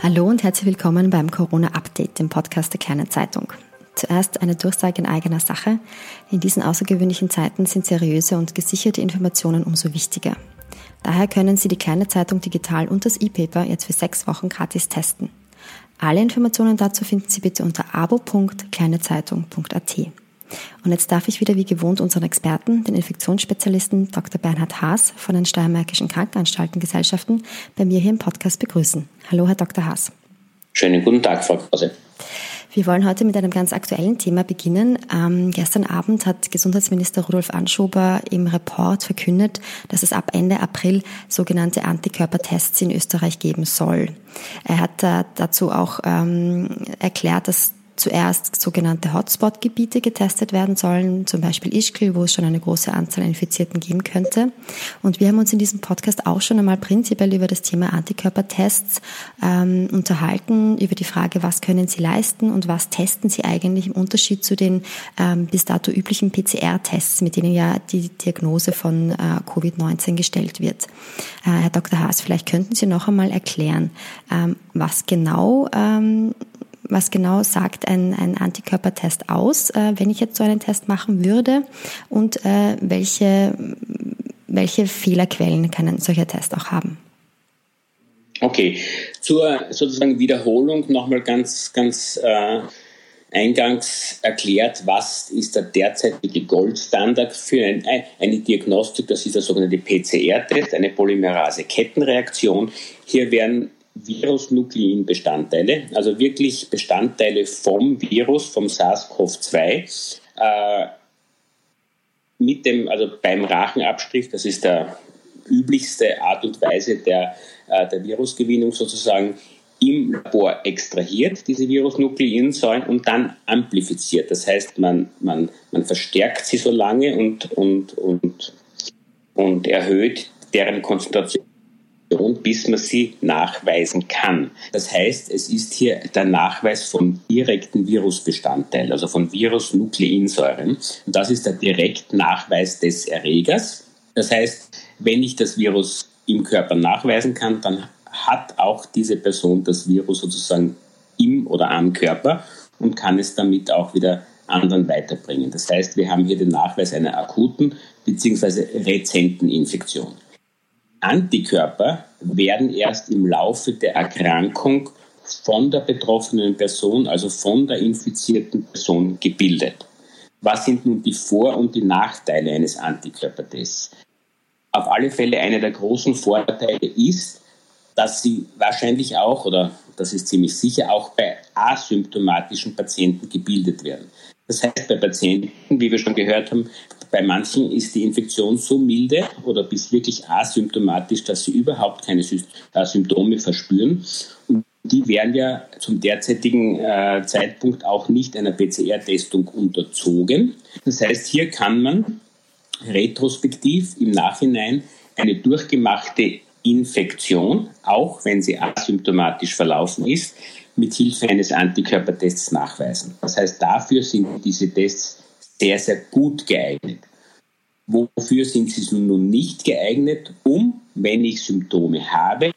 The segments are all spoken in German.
Hallo und herzlich willkommen beim Corona-Update, dem Podcast der Kleinen Zeitung. Zuerst eine Durchsage in eigener Sache. In diesen außergewöhnlichen Zeiten sind seriöse und gesicherte Informationen umso wichtiger. Daher können Sie die Kleine Zeitung digital und das E-Paper jetzt für sechs Wochen gratis testen. Alle Informationen dazu finden Sie bitte unter abo.kleinezeitung.at. Und jetzt darf ich wieder wie gewohnt unseren Experten, den Infektionsspezialisten Dr. Bernhard Haas von den Steiermärkischen Krankenanstaltengesellschaften, bei mir hier im Podcast begrüßen. Hallo, Herr Dr. Haas. Schönen guten Tag, Frau Krause. Wir wollen heute mit einem ganz aktuellen Thema beginnen. Ähm, gestern Abend hat Gesundheitsminister Rudolf Anschober im Report verkündet, dass es ab Ende April sogenannte Antikörpertests in Österreich geben soll. Er hat äh, dazu auch ähm, erklärt, dass zuerst sogenannte Hotspot-Gebiete getestet werden sollen, zum Beispiel Ischgl, wo es schon eine große Anzahl Infizierten geben könnte. Und wir haben uns in diesem Podcast auch schon einmal prinzipiell über das Thema Antikörpertests ähm, unterhalten, über die Frage, was können sie leisten und was testen sie eigentlich im Unterschied zu den ähm, bis dato üblichen PCR-Tests, mit denen ja die Diagnose von äh, Covid-19 gestellt wird. Äh, Herr Dr. Haas, vielleicht könnten Sie noch einmal erklären, ähm, was genau ähm, was genau sagt ein, ein Antikörpertest aus, äh, wenn ich jetzt so einen Test machen würde und äh, welche, welche Fehlerquellen kann ein solcher Test auch haben? Okay, zur sozusagen Wiederholung nochmal ganz, ganz äh, eingangs erklärt, was ist der derzeitige Goldstandard für ein, eine Diagnostik, das ist der sogenannte PCR-Test, eine Polymerase-Kettenreaktion. Hier werden Virusnukleinbestandteile, also wirklich Bestandteile vom Virus, vom SARS-CoV-2, äh, mit dem, also beim Rachenabstrich, das ist der üblichste Art und Weise der, äh, der Virusgewinnung sozusagen, im Labor extrahiert, diese Virusnukleinsäuren, und dann amplifiziert. Das heißt, man, man, man verstärkt sie so lange und, und, und, und erhöht deren Konzentration bis man sie nachweisen kann. Das heißt, es ist hier der Nachweis von direkten Virusbestandteilen, also von Virusnukleinsäuren. Und das ist der Direktnachweis des Erregers. Das heißt, wenn ich das Virus im Körper nachweisen kann, dann hat auch diese Person das Virus sozusagen im oder am Körper und kann es damit auch wieder anderen weiterbringen. Das heißt, wir haben hier den Nachweis einer akuten bzw. rezenten Infektion. Antikörper werden erst im Laufe der Erkrankung von der betroffenen Person, also von der infizierten Person, gebildet. Was sind nun die Vor- und die Nachteile eines Antikörpertests? Auf alle Fälle einer der großen Vorteile ist, dass sie wahrscheinlich auch, oder das ist ziemlich sicher, auch bei asymptomatischen Patienten gebildet werden. Das heißt, bei Patienten, wie wir schon gehört haben, bei manchen ist die Infektion so milde oder bis wirklich asymptomatisch, dass sie überhaupt keine äh, Symptome verspüren. Und die werden ja zum derzeitigen äh, Zeitpunkt auch nicht einer PCR-Testung unterzogen. Das heißt, hier kann man retrospektiv im Nachhinein eine durchgemachte Infektion, auch wenn sie asymptomatisch verlaufen ist, mit Hilfe eines Antikörpertests nachweisen. Das heißt, dafür sind diese Tests sehr, sehr gut geeignet. Wofür sind sie nun nicht geeignet? Um, wenn ich Symptome habe,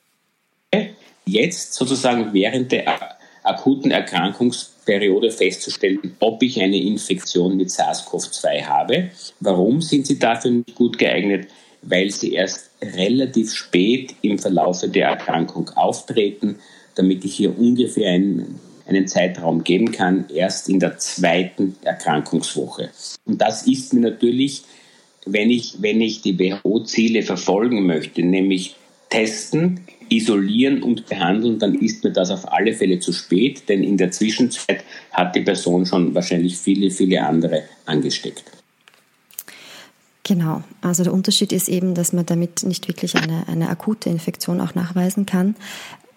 jetzt sozusagen während der akuten Erkrankungsperiode festzustellen, ob ich eine Infektion mit SARS-CoV-2 habe. Warum sind sie dafür nicht gut geeignet? Weil sie erst relativ spät im Verlaufe der Erkrankung auftreten, damit ich hier ungefähr einen einen Zeitraum geben kann, erst in der zweiten Erkrankungswoche. Und das ist mir natürlich, wenn ich, wenn ich die WHO-Ziele verfolgen möchte, nämlich testen, isolieren und behandeln, dann ist mir das auf alle Fälle zu spät, denn in der Zwischenzeit hat die Person schon wahrscheinlich viele, viele andere angesteckt. Genau, also der Unterschied ist eben, dass man damit nicht wirklich eine, eine akute Infektion auch nachweisen kann.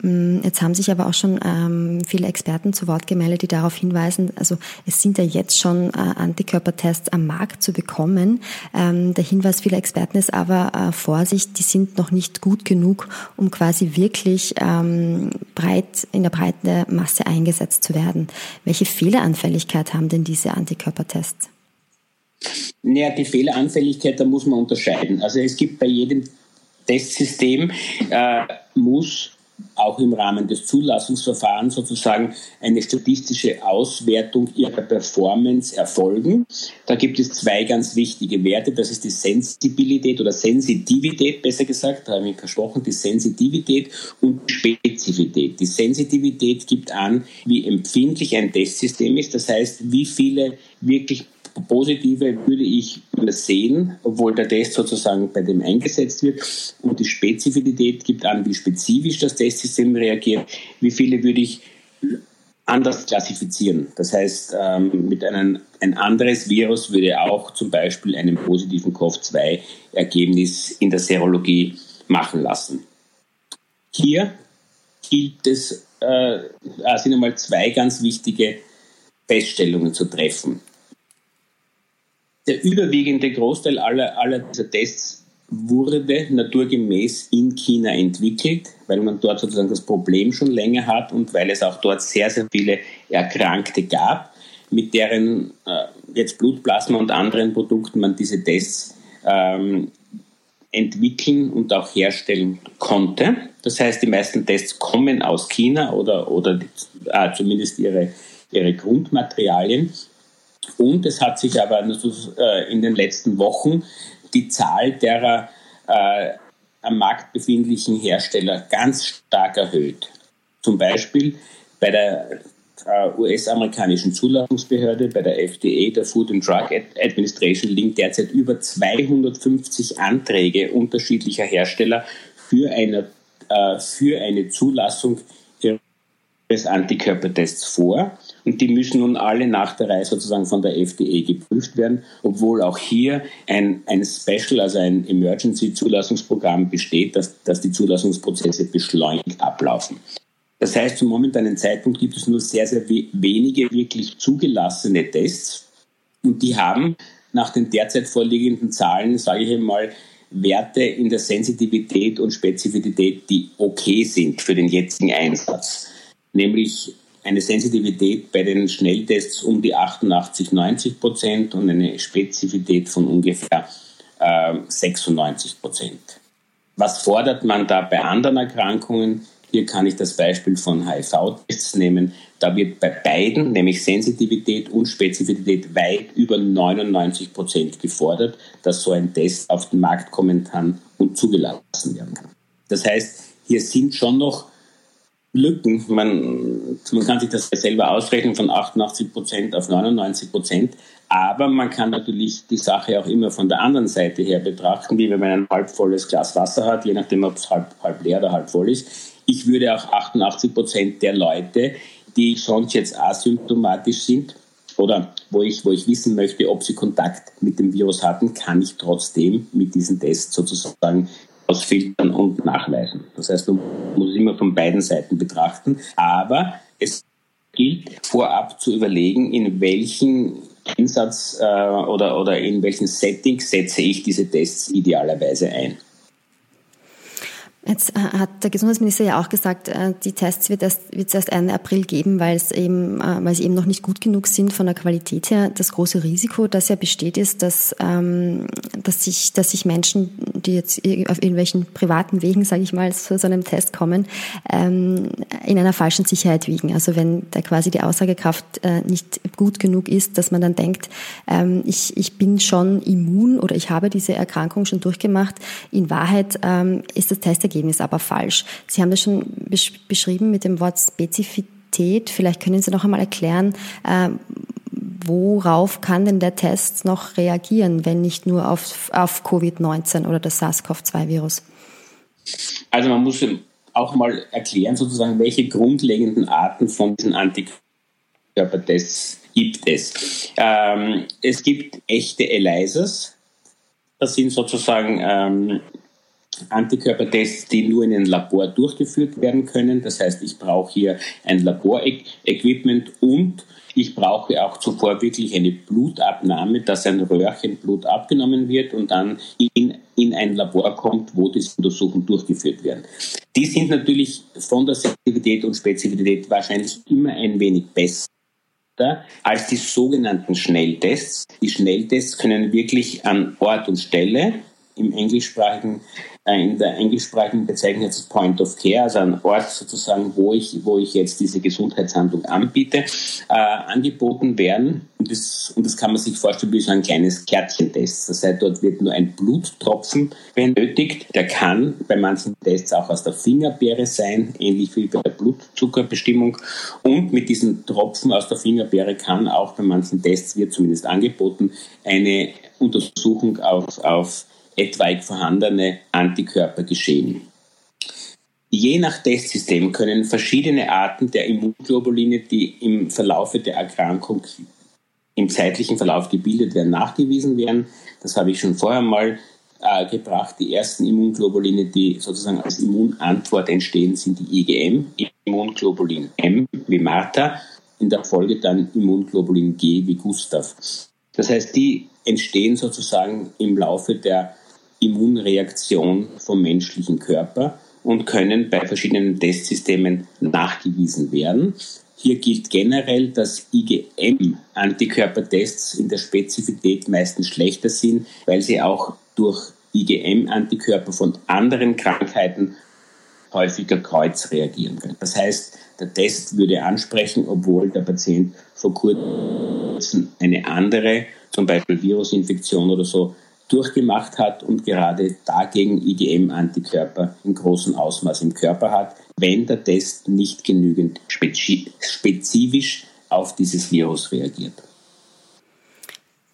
Mm, jetzt haben sich aber auch schon ähm, viele Experten zu Wort gemeldet, die darauf hinweisen, also es sind ja jetzt schon äh, Antikörpertests am Markt zu bekommen. Ähm, der Hinweis vieler Experten ist aber äh, Vorsicht, die sind noch nicht gut genug, um quasi wirklich ähm, breit in der breiten Masse eingesetzt zu werden. Welche Fehleranfälligkeit haben denn diese Antikörpertests? Naja, die Fehleranfälligkeit, da muss man unterscheiden. Also es gibt bei jedem Testsystem, äh, muss auch im Rahmen des Zulassungsverfahrens sozusagen eine statistische Auswertung ihrer Performance erfolgen. Da gibt es zwei ganz wichtige Werte. Das ist die Sensibilität oder Sensitivität, besser gesagt, da habe ich versprochen, die Sensitivität und Spezifität. Die Sensitivität gibt an, wie empfindlich ein Testsystem ist. Das heißt, wie viele wirklich Positive würde ich übersehen, obwohl der Test sozusagen bei dem eingesetzt wird. Und die Spezifität gibt an, wie spezifisch das Testsystem reagiert. Wie viele würde ich anders klassifizieren. Das heißt, ähm, mit einem ein anderes Virus würde auch zum Beispiel einen positiven COV-2-Ergebnis in der Serologie machen lassen. Hier gilt es, äh, sind einmal zwei ganz wichtige Feststellungen zu treffen der überwiegende Großteil aller, aller dieser Tests wurde naturgemäß in China entwickelt, weil man dort sozusagen das Problem schon länger hat und weil es auch dort sehr, sehr viele Erkrankte gab, mit deren äh, jetzt Blutplasma und anderen Produkten man diese Tests ähm, entwickeln und auch herstellen konnte. Das heißt, die meisten Tests kommen aus China oder, oder äh, zumindest ihre, ihre Grundmaterialien. Und es hat sich aber äh, in den letzten Wochen die Zahl derer äh, am Markt befindlichen Hersteller ganz stark erhöht. Zum Beispiel bei der äh, US-amerikanischen Zulassungsbehörde, bei der FDA, der Food and Drug Administration, liegen derzeit über 250 Anträge unterschiedlicher Hersteller für eine, äh, für eine Zulassung ihres Antikörpertests vor. Und die müssen nun alle nach der Reihe sozusagen von der FDA geprüft werden, obwohl auch hier ein, ein Special, also ein Emergency-Zulassungsprogramm besteht, dass, dass die Zulassungsprozesse beschleunigt ablaufen. Das heißt, zum momentanen Zeitpunkt gibt es nur sehr, sehr wenige wirklich zugelassene Tests. Und die haben nach den derzeit vorliegenden Zahlen, sage ich einmal, Werte in der Sensitivität und Spezifität, die okay sind für den jetzigen Einsatz. Nämlich eine Sensitivität bei den Schnelltests um die 88, 90 Prozent und eine Spezifität von ungefähr äh, 96 Prozent. Was fordert man da bei anderen Erkrankungen? Hier kann ich das Beispiel von HIV-Tests nehmen. Da wird bei beiden, nämlich Sensitivität und Spezifität, weit über 99 Prozent gefordert, dass so ein Test auf den Markt kommen kann und zugelassen werden kann. Das heißt, hier sind schon noch Lücken. Man, man kann sich das selber ausrechnen von 88 Prozent auf 99 Prozent. Aber man kann natürlich die Sache auch immer von der anderen Seite her betrachten, wie wenn man ein halb volles Glas Wasser hat, je nachdem, ob es halb, halb leer oder halb voll ist. Ich würde auch 88 Prozent der Leute, die sonst jetzt asymptomatisch sind oder wo ich, wo ich wissen möchte, ob sie Kontakt mit dem Virus hatten, kann ich trotzdem mit diesem Test sozusagen ausfiltern und nachweisen. Das heißt, man muss es immer von beiden Seiten betrachten, aber es gilt vorab zu überlegen, in welchen Einsatz äh, oder, oder in welchen Settings setze ich diese Tests idealerweise ein. Jetzt äh, hat der Gesundheitsminister ja auch gesagt, äh, die Tests wird es wird erst Ende April geben, weil es eben, äh, weil sie eben noch nicht gut genug sind von der Qualität her. Das große Risiko, das ja besteht, ist, dass, ähm, dass sich, dass sich Menschen, die jetzt auf irgendwelchen privaten Wegen, sage ich mal, zu so einem Test kommen, ähm, in einer falschen Sicherheit wiegen. Also wenn da quasi die Aussagekraft nicht gut genug ist, dass man dann denkt, ähm, ich, ich bin schon immun oder ich habe diese Erkrankung schon durchgemacht. In Wahrheit ist das Ergebnis aber falsch. Sie haben das schon beschrieben mit dem Wort Spezifität. Vielleicht können Sie noch einmal erklären, äh, worauf kann denn der Test noch reagieren, wenn nicht nur auf, auf Covid-19 oder das SARS-CoV-2-Virus? Also man muss auch mal erklären, sozusagen, welche grundlegenden Arten von diesen Antikörpertests gibt es. Ähm, es gibt echte ELISAs. Das sind sozusagen ähm, Antikörpertests, die nur in einem Labor durchgeführt werden können. Das heißt, ich brauche hier ein Laborequipment und ich brauche auch zuvor wirklich eine Blutabnahme, dass ein Röhrchen Blut abgenommen wird und dann in, in ein Labor kommt, wo diese Untersuchungen durchgeführt werden. Die sind natürlich von der Sensitivität und Spezifität wahrscheinlich immer ein wenig besser als die sogenannten Schnelltests. Die Schnelltests können wirklich an Ort und Stelle im englischsprachigen, äh, in der englischsprachigen bezeichnet als Point of Care, also ein Ort sozusagen, wo ich, wo ich jetzt diese Gesundheitshandlung anbiete, äh, angeboten werden. Und das, und das kann man sich vorstellen wie so ein kleines Kärtchentest. Das heißt, dort wird nur ein Bluttropfen benötigt. Der kann bei manchen Tests auch aus der Fingerbeere sein, ähnlich wie bei der Blutzuckerbestimmung. Und mit diesen Tropfen aus der Fingerbeere kann auch bei manchen Tests, wird zumindest angeboten, eine Untersuchung auf, auf etwaig vorhandene Antikörper geschehen. Je nach Testsystem können verschiedene Arten der Immunglobuline, die im Verlaufe der Erkrankung im zeitlichen Verlauf gebildet werden, nachgewiesen werden. Das habe ich schon vorher mal äh, gebracht. Die ersten Immunglobuline, die sozusagen als Immunantwort entstehen, sind die IgM, Immunglobulin M wie Martha, in der Folge dann Immunglobulin G wie Gustav. Das heißt, die entstehen sozusagen im Laufe der Immunreaktion vom menschlichen Körper und können bei verschiedenen Testsystemen nachgewiesen werden. Hier gilt generell, dass IgM-Antikörpertests in der Spezifität meistens schlechter sind, weil sie auch durch IgM-Antikörper von anderen Krankheiten häufiger kreuz reagieren können. Das heißt, der Test würde ansprechen, obwohl der Patient vor kurzem eine andere, zum Beispiel Virusinfektion oder so, durchgemacht hat und gerade dagegen IgM-Antikörper in großem Ausmaß im Körper hat, wenn der Test nicht genügend spezifisch auf dieses Virus reagiert.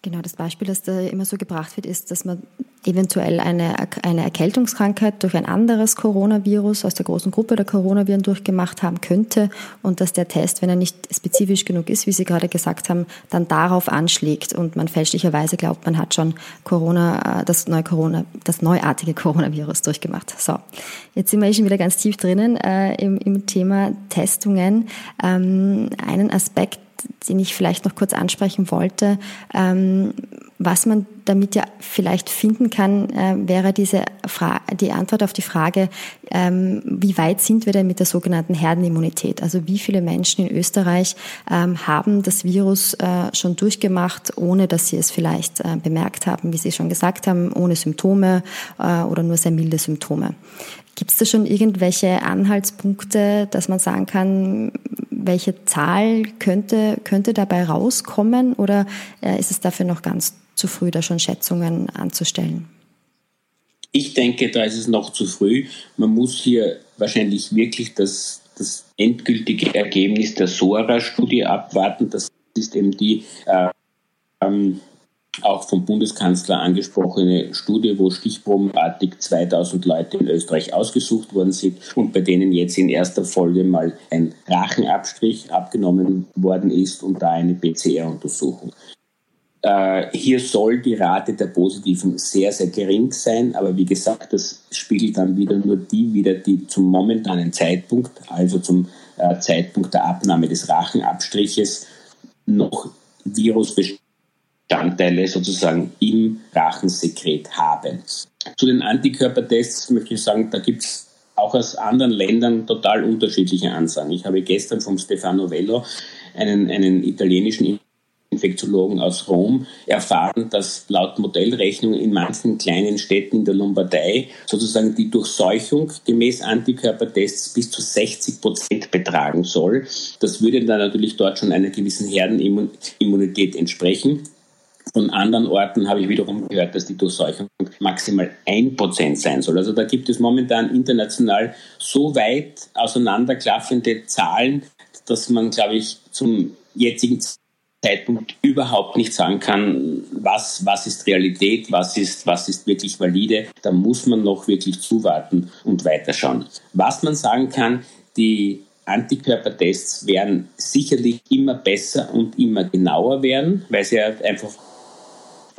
Genau, das Beispiel, das da immer so gebracht wird, ist, dass man eventuell eine, eine Erkältungskrankheit durch ein anderes Coronavirus aus der großen Gruppe der Coronaviren durchgemacht haben könnte und dass der Test, wenn er nicht spezifisch genug ist, wie Sie gerade gesagt haben, dann darauf anschlägt und man fälschlicherweise glaubt, man hat schon Corona, äh, das neue Corona, das neuartige Coronavirus durchgemacht. So, jetzt sind wir schon wieder ganz tief drinnen äh, im, im Thema Testungen. Ähm, einen Aspekt, den ich vielleicht noch kurz ansprechen wollte. Ähm, was man damit ja vielleicht finden kann, äh, wäre diese Fra die Antwort auf die Frage, ähm, wie weit sind wir denn mit der sogenannten Herdenimmunität? Also wie viele Menschen in Österreich ähm, haben das Virus äh, schon durchgemacht, ohne dass sie es vielleicht äh, bemerkt haben, wie Sie schon gesagt haben, ohne Symptome äh, oder nur sehr milde Symptome. Gibt es da schon irgendwelche Anhaltspunkte, dass man sagen kann, welche Zahl könnte, könnte dabei rauskommen oder äh, ist es dafür noch ganz zu früh, da schon Schätzungen anzustellen? Ich denke, da ist es noch zu früh. Man muss hier wahrscheinlich wirklich das, das endgültige Ergebnis der SORA-Studie abwarten. Das ist eben die äh, ähm, auch vom Bundeskanzler angesprochene Studie, wo stichprobenartig 2000 Leute in Österreich ausgesucht worden sind und bei denen jetzt in erster Folge mal ein Rachenabstrich abgenommen worden ist und da eine PCR-Untersuchung. Äh, hier soll die Rate der Positiven sehr, sehr gering sein, aber wie gesagt, das spiegelt dann wieder nur die wieder, die zum momentanen Zeitpunkt, also zum äh, Zeitpunkt der Abnahme des Rachenabstriches, noch Virusbestandteile sozusagen im Rachensekret haben. Zu den Antikörpertests möchte ich sagen, da gibt es auch aus anderen Ländern total unterschiedliche Ansagen. Ich habe gestern vom Stefano Vello einen, einen italienischen Infektiologen aus Rom erfahren, dass laut Modellrechnung in manchen kleinen Städten in der Lombardei sozusagen die Durchseuchung gemäß Antikörpertests bis zu 60 Prozent betragen soll. Das würde dann natürlich dort schon einer gewissen Herdenimmunität entsprechen. Von anderen Orten habe ich wiederum gehört, dass die Durchseuchung maximal ein Prozent sein soll. Also da gibt es momentan international so weit auseinanderklaffende Zahlen, dass man, glaube ich, zum jetzigen Zeitpunkt überhaupt nicht sagen kann, was, was ist Realität, was ist, was ist wirklich valide. Da muss man noch wirklich zuwarten und weiterschauen. Was man sagen kann, die Antikörpertests werden sicherlich immer besser und immer genauer werden, weil sie einfach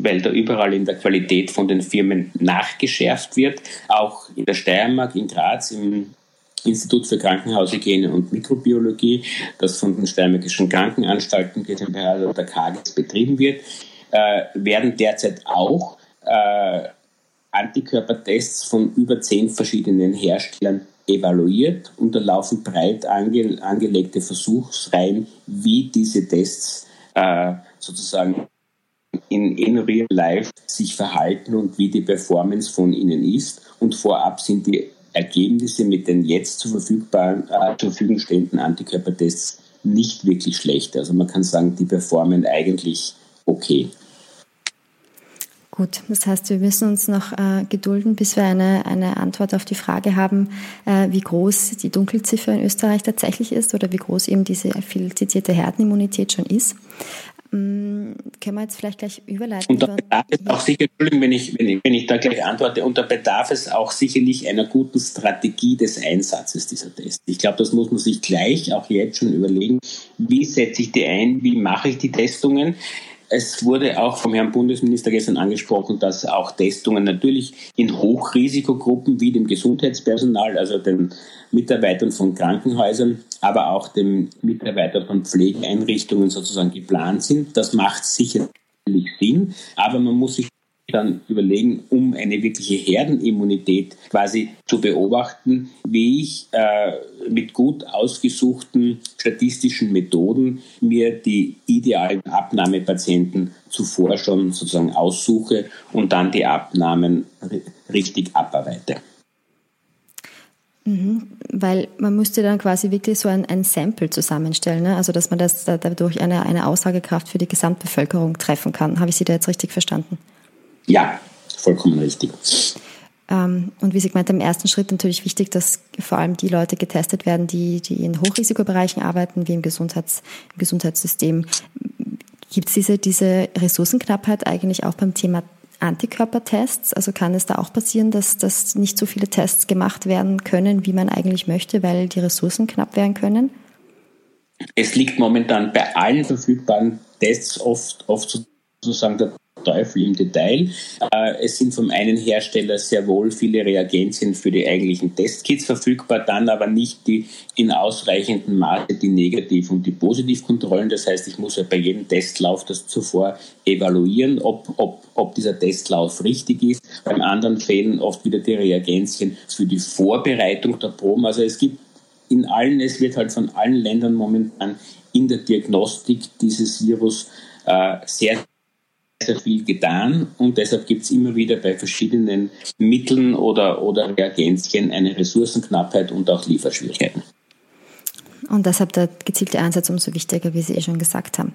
weil da überall in der Qualität von den Firmen nachgeschärft wird. Auch in der Steiermark, in Graz, im Institut für Krankenhaushygiene und Mikrobiologie, das von den Steiermärkischen Krankenanstalten GmbH oder der KAGES betrieben wird, äh, werden derzeit auch äh, Antikörpertests von über zehn verschiedenen Herstellern evaluiert und da laufen breit ange angelegte Versuchsreihen, wie diese Tests äh, sozusagen in, in real life sich verhalten und wie die Performance von ihnen ist. Und vorab sind die Ergebnisse mit den jetzt zur, verfügbaren, äh, Verfügung stehenden Antikörpertests nicht wirklich schlecht. Also man kann sagen, die performen eigentlich okay. Gut, das heißt, wir müssen uns noch äh, gedulden, bis wir eine, eine Antwort auf die Frage haben, äh, wie groß die Dunkelziffer in Österreich tatsächlich ist oder wie groß eben diese viel zitierte Herdenimmunität schon ist. Ähm, können wir jetzt vielleicht gleich überleiten? Und da bedarf es auch sicher, Entschuldigung, wenn ich, wenn, ich, wenn ich da gleich antworte, und da bedarf es auch sicherlich einer guten Strategie des Einsatzes dieser Tests. Ich glaube, das muss man sich gleich auch jetzt schon überlegen. Wie setze ich die ein? Wie mache ich die Testungen? Es wurde auch vom Herrn Bundesminister gestern angesprochen, dass auch Testungen natürlich in Hochrisikogruppen wie dem Gesundheitspersonal, also den Mitarbeitern von Krankenhäusern, aber auch den Mitarbeitern von Pflegeeinrichtungen sozusagen geplant sind. Das macht sicherlich Sinn, aber man muss sich dann überlegen, um eine wirkliche Herdenimmunität quasi zu beobachten, wie ich äh, mit gut ausgesuchten statistischen Methoden mir die idealen Abnahmepatienten zuvor schon sozusagen aussuche und dann die Abnahmen richtig abarbeite. Mhm, weil man müsste dann quasi wirklich so ein, ein Sample zusammenstellen, ne? also dass man das dadurch eine, eine Aussagekraft für die Gesamtbevölkerung treffen kann. Habe ich Sie da jetzt richtig verstanden? Ja, vollkommen richtig. Ähm, und wie Sie gemeint haben, im ersten Schritt natürlich wichtig, dass vor allem die Leute getestet werden, die, die in Hochrisikobereichen arbeiten, wie im, Gesundheits, im Gesundheitssystem. Gibt es diese, diese Ressourcenknappheit eigentlich auch beim Thema Antikörpertests? Also kann es da auch passieren, dass, dass nicht so viele Tests gemacht werden können, wie man eigentlich möchte, weil die Ressourcen knapp werden können? Es liegt momentan bei allen verfügbaren Tests oft, oft sozusagen der Teufel im Detail. Äh, es sind vom einen Hersteller sehr wohl viele Reagenzien für die eigentlichen Testkits verfügbar, dann aber nicht die in ausreichendem Maße die Negativ- und die Positivkontrollen. Das heißt, ich muss ja bei jedem Testlauf das zuvor evaluieren, ob, ob, ob dieser Testlauf richtig ist. Beim anderen fehlen oft wieder die Reagenzien für die Vorbereitung der Proben. Also es gibt in allen, es wird halt von allen Ländern momentan in der Diagnostik dieses Virus äh, sehr sehr viel getan und deshalb gibt es immer wieder bei verschiedenen Mitteln oder, oder Reagenzien eine Ressourcenknappheit und auch Lieferschwierigkeiten. Und deshalb der gezielte Einsatz umso wichtiger, wie Sie eh schon gesagt haben.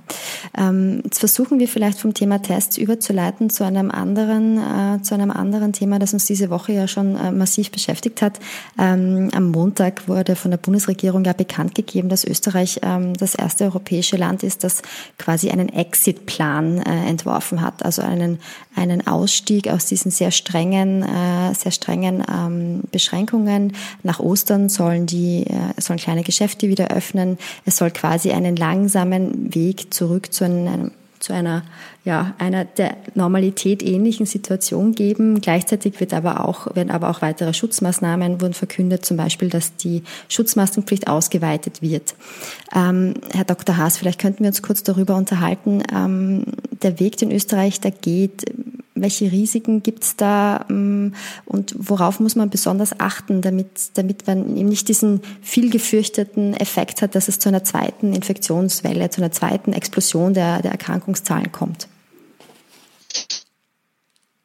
Ähm, jetzt versuchen wir vielleicht vom Thema Tests überzuleiten zu einem anderen, äh, zu einem anderen Thema, das uns diese Woche ja schon äh, massiv beschäftigt hat. Ähm, am Montag wurde von der Bundesregierung ja bekannt gegeben, dass Österreich ähm, das erste europäische Land ist, das quasi einen Exit-Plan äh, entworfen hat, also einen, einen Ausstieg aus diesen sehr strengen, äh, sehr strengen ähm, Beschränkungen. Nach Ostern sollen die, äh, sollen kleine Geschäfte wieder öffnen. Es soll quasi einen langsamen Weg zurück zu einem zu einer, ja, einer der Normalität ähnlichen Situation geben. Gleichzeitig wird aber auch, werden aber auch weitere Schutzmaßnahmen wurden verkündet, zum Beispiel, dass die Schutzmaskenpflicht ausgeweitet wird. Ähm, Herr Dr. Haas, vielleicht könnten wir uns kurz darüber unterhalten. Ähm, der Weg, den Österreich da geht, welche Risiken gibt es da ähm, und worauf muss man besonders achten, damit, damit man eben nicht diesen viel gefürchteten Effekt hat, dass es zu einer zweiten Infektionswelle, zu einer zweiten Explosion der, der Erkrankungszahlen kommt?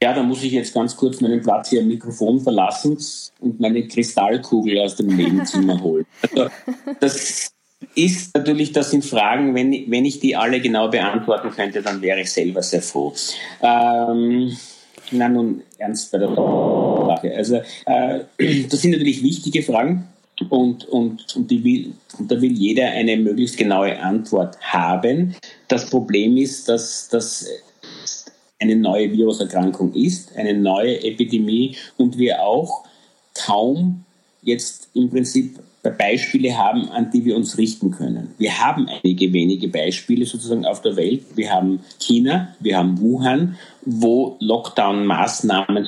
Ja, da muss ich jetzt ganz kurz meinen Platz hier am Mikrofon verlassen und meine Kristallkugel aus dem Nebenzimmer holen. Also, das ist natürlich, das sind Fragen, wenn, wenn ich die alle genau beantworten könnte, dann wäre ich selber sehr froh. Ähm, na nun, ernst bei der Sache. Also, äh, das sind natürlich wichtige Fragen und, und, und, will, und da will jeder eine möglichst genaue Antwort haben. Das Problem ist, dass das eine neue Viruserkrankung ist, eine neue Epidemie und wir auch kaum jetzt im Prinzip Beispiele haben, an die wir uns richten können. Wir haben einige wenige Beispiele sozusagen auf der Welt. Wir haben China, wir haben Wuhan, wo Lockdown-Maßnahmen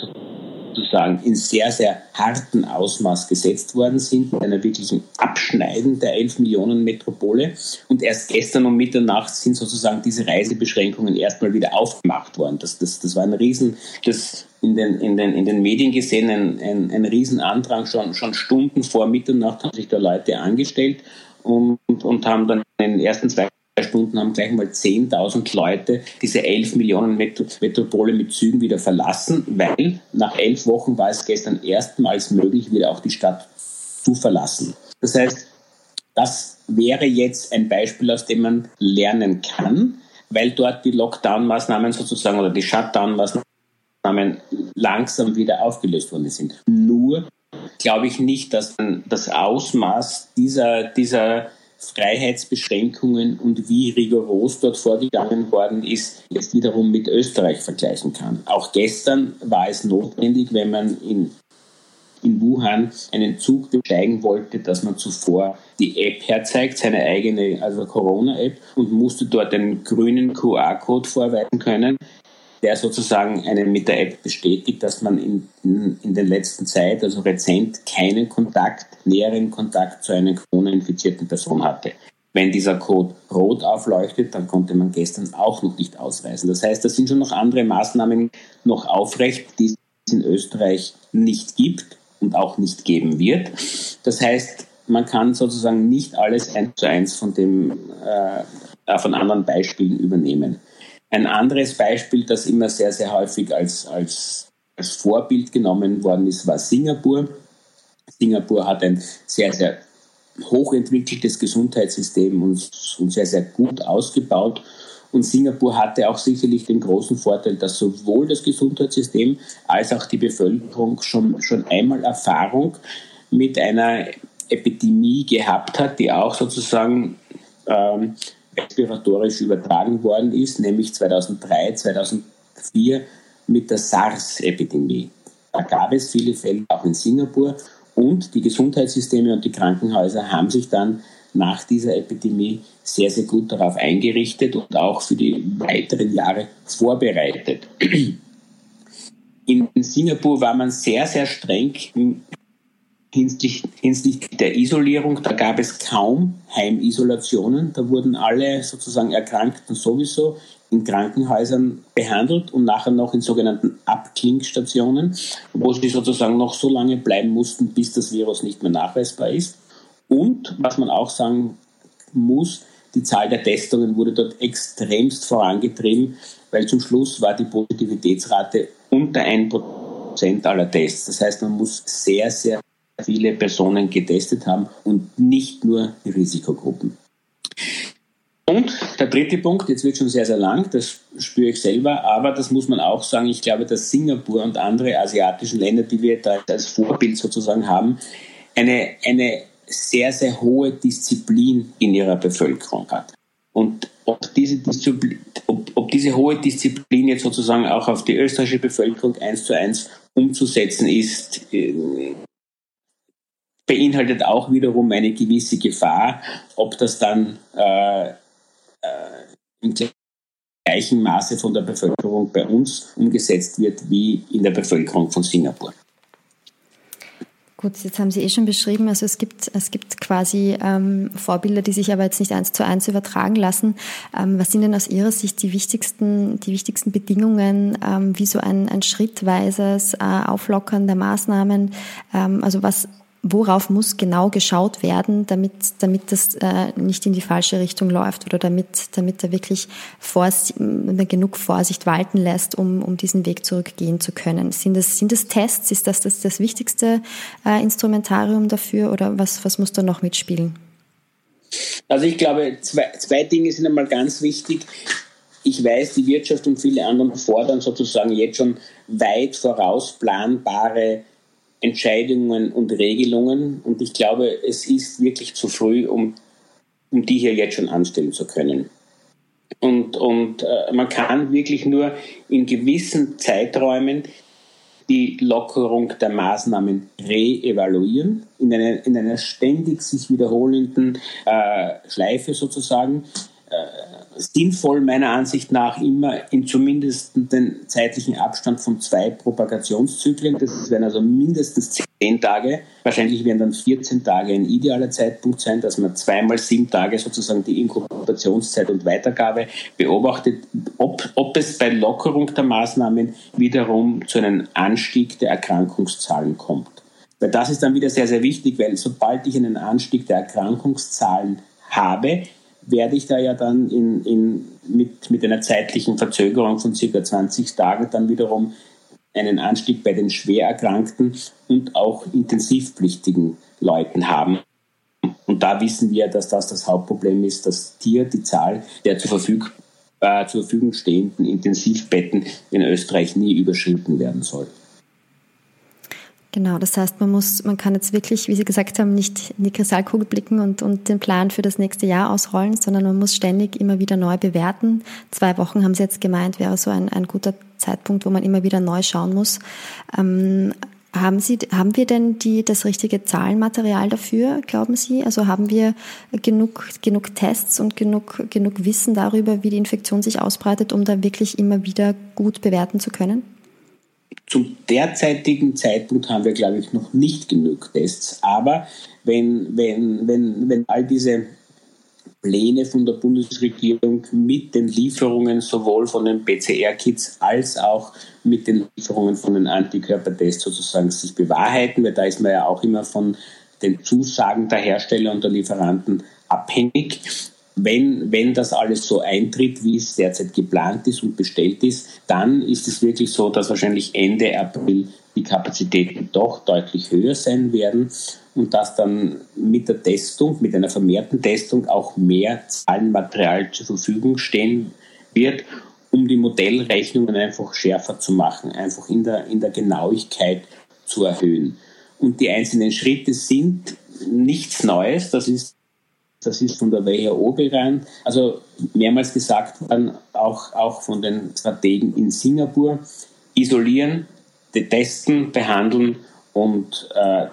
sozusagen in sehr, sehr harten Ausmaß gesetzt worden sind, mit einer wirklichen Abschneiden der 11 Millionen Metropole. Und erst gestern um Mitternacht sind sozusagen diese Reisebeschränkungen erstmal wieder aufgemacht worden. Das, das, das war ein Riesen, das in den, in den, in den Medien gesehen, ein, ein, ein Riesenandrang. Schon, schon Stunden vor Mitternacht haben sich da Leute angestellt und, und haben dann in den ersten zwei Stunden haben gleich mal 10.000 Leute diese 11 Millionen Metropole mit Zügen wieder verlassen, weil nach elf Wochen war es gestern erstmals möglich, wieder auch die Stadt zu verlassen. Das heißt, das wäre jetzt ein Beispiel, aus dem man lernen kann, weil dort die Lockdown-Maßnahmen sozusagen oder die Shutdown-Maßnahmen langsam wieder aufgelöst worden sind. Nur glaube ich nicht, dass das Ausmaß dieser, dieser Freiheitsbeschränkungen und wie rigoros dort vorgegangen worden ist, jetzt wiederum mit Österreich vergleichen kann. Auch gestern war es notwendig, wenn man in, in Wuhan einen Zug besteigen wollte, dass man zuvor die App herzeigt, seine eigene, also Corona-App, und musste dort einen grünen QR-Code vorweisen können der sozusagen einen mit der App bestätigt, dass man in, in, in der letzten Zeit, also rezent, keinen Kontakt, näheren Kontakt zu einer Corona-infizierten Person hatte. Wenn dieser Code rot aufleuchtet, dann konnte man gestern auch noch nicht ausreisen. Das heißt, da sind schon noch andere Maßnahmen noch aufrecht, die es in Österreich nicht gibt und auch nicht geben wird. Das heißt, man kann sozusagen nicht alles eins zu eins von dem äh, von anderen Beispielen übernehmen. Ein anderes Beispiel, das immer sehr, sehr häufig als, als, als Vorbild genommen worden ist, war Singapur. Singapur hat ein sehr, sehr hochentwickeltes Gesundheitssystem und, und sehr, sehr gut ausgebaut. Und Singapur hatte auch sicherlich den großen Vorteil, dass sowohl das Gesundheitssystem als auch die Bevölkerung schon, schon einmal Erfahrung mit einer Epidemie gehabt hat, die auch sozusagen ähm, respiratorisch übertragen worden ist, nämlich 2003, 2004 mit der SARS-Epidemie. Da gab es viele Fälle auch in Singapur und die Gesundheitssysteme und die Krankenhäuser haben sich dann nach dieser Epidemie sehr, sehr gut darauf eingerichtet und auch für die weiteren Jahre vorbereitet. In Singapur war man sehr, sehr streng hinsichtlich, hinsichtlich der Isolierung, da gab es kaum Heimisolationen. Da wurden alle sozusagen Erkrankten sowieso in Krankenhäusern behandelt und nachher noch in sogenannten Abklingstationen, wo sie sozusagen noch so lange bleiben mussten, bis das Virus nicht mehr nachweisbar ist. Und was man auch sagen muss, die Zahl der Testungen wurde dort extremst vorangetrieben, weil zum Schluss war die Positivitätsrate unter 1% aller Tests. Das heißt, man muss sehr, sehr viele Personen getestet haben und nicht nur die Risikogruppen. Und der dritte Punkt, jetzt wird schon sehr, sehr lang, das spüre ich selber, aber das muss man auch sagen, ich glaube, dass Singapur und andere asiatische Länder, die wir da als Vorbild sozusagen haben, eine, eine sehr, sehr hohe Disziplin in ihrer Bevölkerung hat. Und ob diese, ob, ob diese hohe Disziplin jetzt sozusagen auch auf die österreichische Bevölkerung eins zu eins umzusetzen ist, äh, beinhaltet auch wiederum eine gewisse Gefahr, ob das dann äh, äh, im gleichen Maße von der Bevölkerung bei uns umgesetzt wird wie in der Bevölkerung von Singapur. Gut, jetzt haben Sie eh schon beschrieben, also es gibt, es gibt quasi ähm, Vorbilder, die sich aber jetzt nicht eins zu eins übertragen lassen. Ähm, was sind denn aus Ihrer Sicht die wichtigsten, die wichtigsten Bedingungen, ähm, wie so ein, ein schrittweises äh, Auflockern der Maßnahmen? Ähm, also was worauf muss genau geschaut werden, damit, damit das äh, nicht in die falsche Richtung läuft oder damit, damit er wirklich Vorsicht, genug Vorsicht walten lässt, um, um diesen Weg zurückgehen zu können. Sind das, sind das Tests? Ist das das, das wichtigste äh, Instrumentarium dafür oder was, was muss da noch mitspielen? Also ich glaube, zwei, zwei Dinge sind einmal ganz wichtig. Ich weiß, die Wirtschaft und viele andere fordern sozusagen jetzt schon weit vorausplanbare Entscheidungen und Regelungen. Und ich glaube, es ist wirklich zu früh, um, um die hier jetzt schon anstellen zu können. Und, und äh, man kann wirklich nur in gewissen Zeiträumen die Lockerung der Maßnahmen re-evaluieren, in einer, in einer ständig sich wiederholenden äh, Schleife sozusagen. Äh, sinnvoll meiner Ansicht nach immer in zumindest den zeitlichen Abstand von zwei Propagationszyklen. Das werden also mindestens zehn Tage. Wahrscheinlich werden dann 14 Tage ein idealer Zeitpunkt sein, dass man zweimal sieben Tage sozusagen die Inkubationszeit und Weitergabe beobachtet, ob, ob es bei Lockerung der Maßnahmen wiederum zu einem Anstieg der Erkrankungszahlen kommt. Weil das ist dann wieder sehr, sehr wichtig, weil sobald ich einen Anstieg der Erkrankungszahlen habe, werde ich da ja dann in, in, mit, mit einer zeitlichen Verzögerung von circa 20 Tagen dann wiederum einen Anstieg bei den Schwererkrankten und auch intensivpflichtigen Leuten haben. Und da wissen wir, dass das das Hauptproblem ist, dass hier die Zahl der zur, Verfüg äh, zur Verfügung stehenden Intensivbetten in Österreich nie überschritten werden soll. Genau, das heißt, man muss, man kann jetzt wirklich, wie Sie gesagt haben, nicht in die Kristallkugel blicken und, und den Plan für das nächste Jahr ausrollen, sondern man muss ständig immer wieder neu bewerten. Zwei Wochen haben Sie jetzt gemeint, wäre so ein, ein guter Zeitpunkt, wo man immer wieder neu schauen muss. Ähm, haben Sie, haben wir denn die, das richtige Zahlenmaterial dafür, glauben Sie? Also haben wir genug, genug Tests und genug, genug Wissen darüber, wie die Infektion sich ausbreitet, um da wirklich immer wieder gut bewerten zu können? Zum derzeitigen Zeitpunkt haben wir, glaube ich, noch nicht genug Tests. Aber wenn, wenn, wenn, wenn all diese Pläne von der Bundesregierung mit den Lieferungen sowohl von den PCR-Kits als auch mit den Lieferungen von den Antikörpertests sozusagen sich bewahrheiten, weil da ist man ja auch immer von den Zusagen der Hersteller und der Lieferanten abhängig wenn, wenn das alles so eintritt, wie es derzeit geplant ist und bestellt ist, dann ist es wirklich so, dass wahrscheinlich Ende April die Kapazitäten doch deutlich höher sein werden und dass dann mit der Testung, mit einer vermehrten Testung auch mehr Zahlenmaterial zur Verfügung stehen wird, um die Modellrechnungen einfach schärfer zu machen, einfach in der, in der Genauigkeit zu erhöhen. Und die einzelnen Schritte sind nichts Neues, das ist das ist von der WHO bekannt. Also mehrmals gesagt worden, auch, auch von den Strategen in Singapur, isolieren, testen, behandeln und äh,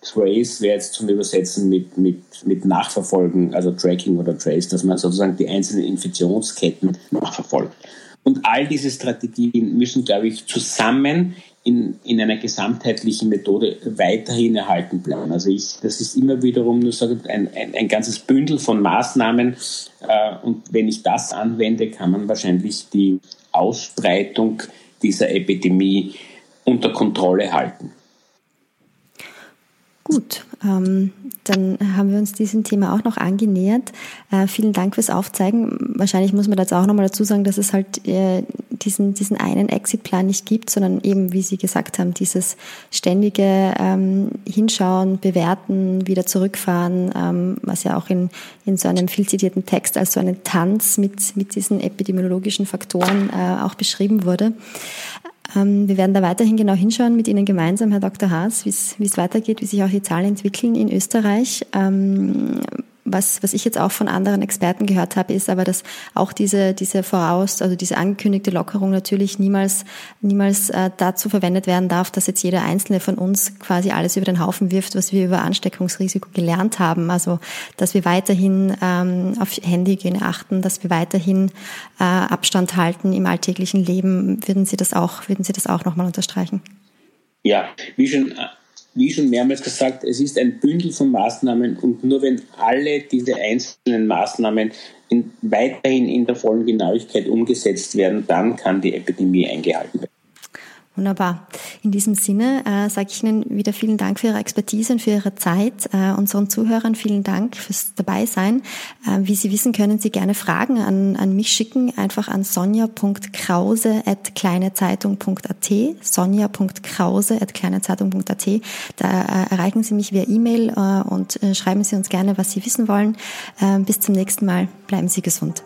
Trace wäre jetzt zum Übersetzen mit, mit, mit Nachverfolgen, also Tracking oder Trace, dass man sozusagen die einzelnen Infektionsketten nachverfolgt. Und all diese Strategien müssen, glaube ich, zusammen in, in einer gesamtheitlichen Methode weiterhin erhalten bleiben. Also ich, das ist immer wiederum nur sage, ein, ein, ein ganzes Bündel von Maßnahmen äh, und wenn ich das anwende, kann man wahrscheinlich die Ausbreitung dieser Epidemie unter Kontrolle halten. Gut, ähm, dann haben wir uns diesem Thema auch noch angenähert. Äh, vielen Dank fürs Aufzeigen. Wahrscheinlich muss man jetzt auch nochmal dazu sagen, dass es halt äh, diesen, diesen einen Exitplan nicht gibt, sondern eben, wie Sie gesagt haben, dieses ständige ähm, Hinschauen, Bewerten, wieder zurückfahren, ähm, was ja auch in, in so einem viel zitierten Text als so einen Tanz mit, mit diesen epidemiologischen Faktoren äh, auch beschrieben wurde. Ähm, wir werden da weiterhin genau hinschauen mit Ihnen gemeinsam, Herr Dr. Haas, wie es weitergeht, wie sich auch die Zahlen entwickeln in Österreich. Was, was ich jetzt auch von anderen Experten gehört habe, ist aber, dass auch diese, diese voraus, also diese angekündigte Lockerung natürlich niemals, niemals äh, dazu verwendet werden darf, dass jetzt jeder einzelne von uns quasi alles über den Haufen wirft, was wir über Ansteckungsrisiko gelernt haben. Also, dass wir weiterhin ähm, auf Handyhygiene achten, dass wir weiterhin äh, Abstand halten im alltäglichen Leben. Würden Sie das auch, würden Sie das auch nochmal unterstreichen? Ja, wie schon wie schon mehrmals gesagt, es ist ein Bündel von Maßnahmen und nur wenn alle diese einzelnen Maßnahmen in, weiterhin in der vollen Genauigkeit umgesetzt werden, dann kann die Epidemie eingehalten werden. Wunderbar. In diesem Sinne äh, sage ich Ihnen wieder vielen Dank für Ihre Expertise und für Ihre Zeit. Äh, unseren Zuhörern vielen Dank fürs Dabeisein. Äh, wie Sie wissen, können Sie gerne Fragen an, an mich schicken, einfach an sonja.krause.kleinezeitung.at sonja.krause.kleinezeitung.at Da äh, erreichen Sie mich via E-Mail äh, und äh, schreiben Sie uns gerne, was Sie wissen wollen. Äh, bis zum nächsten Mal. Bleiben Sie gesund.